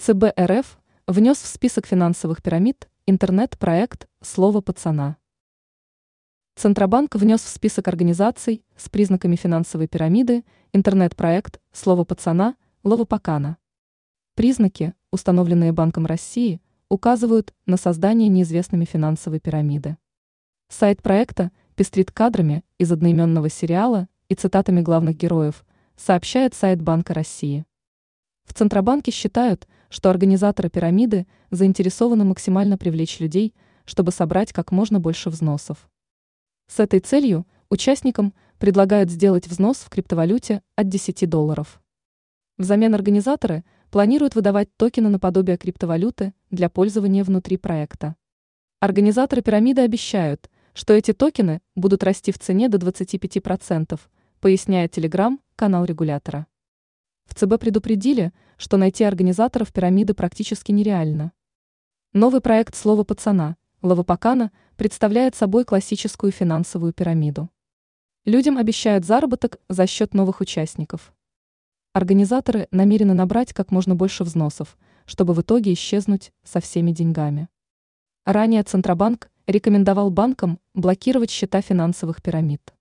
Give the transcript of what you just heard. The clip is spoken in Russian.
ЦБ РФ внес в список финансовых пирамид интернет-проект «Слово пацана». Центробанк внес в список организаций с признаками финансовой пирамиды интернет-проект «Слово пацана» Ловопакана. Признаки, установленные Банком России, указывают на создание неизвестными финансовой пирамиды. Сайт проекта пестрит кадрами из одноименного сериала и цитатами главных героев, сообщает сайт Банка России. В Центробанке считают, что организаторы пирамиды заинтересованы максимально привлечь людей, чтобы собрать как можно больше взносов. С этой целью участникам предлагают сделать взнос в криптовалюте от 10 долларов. Взамен организаторы планируют выдавать токены наподобие криптовалюты для пользования внутри проекта. Организаторы пирамиды обещают, что эти токены будут расти в цене до 25%, поясняет Телеграм, канал регулятора. ЦБ предупредили, что найти организаторов пирамиды практически нереально. Новый проект «Слово пацана» Лавопакана представляет собой классическую финансовую пирамиду. Людям обещают заработок за счет новых участников. Организаторы намерены набрать как можно больше взносов, чтобы в итоге исчезнуть со всеми деньгами. Ранее Центробанк рекомендовал банкам блокировать счета финансовых пирамид.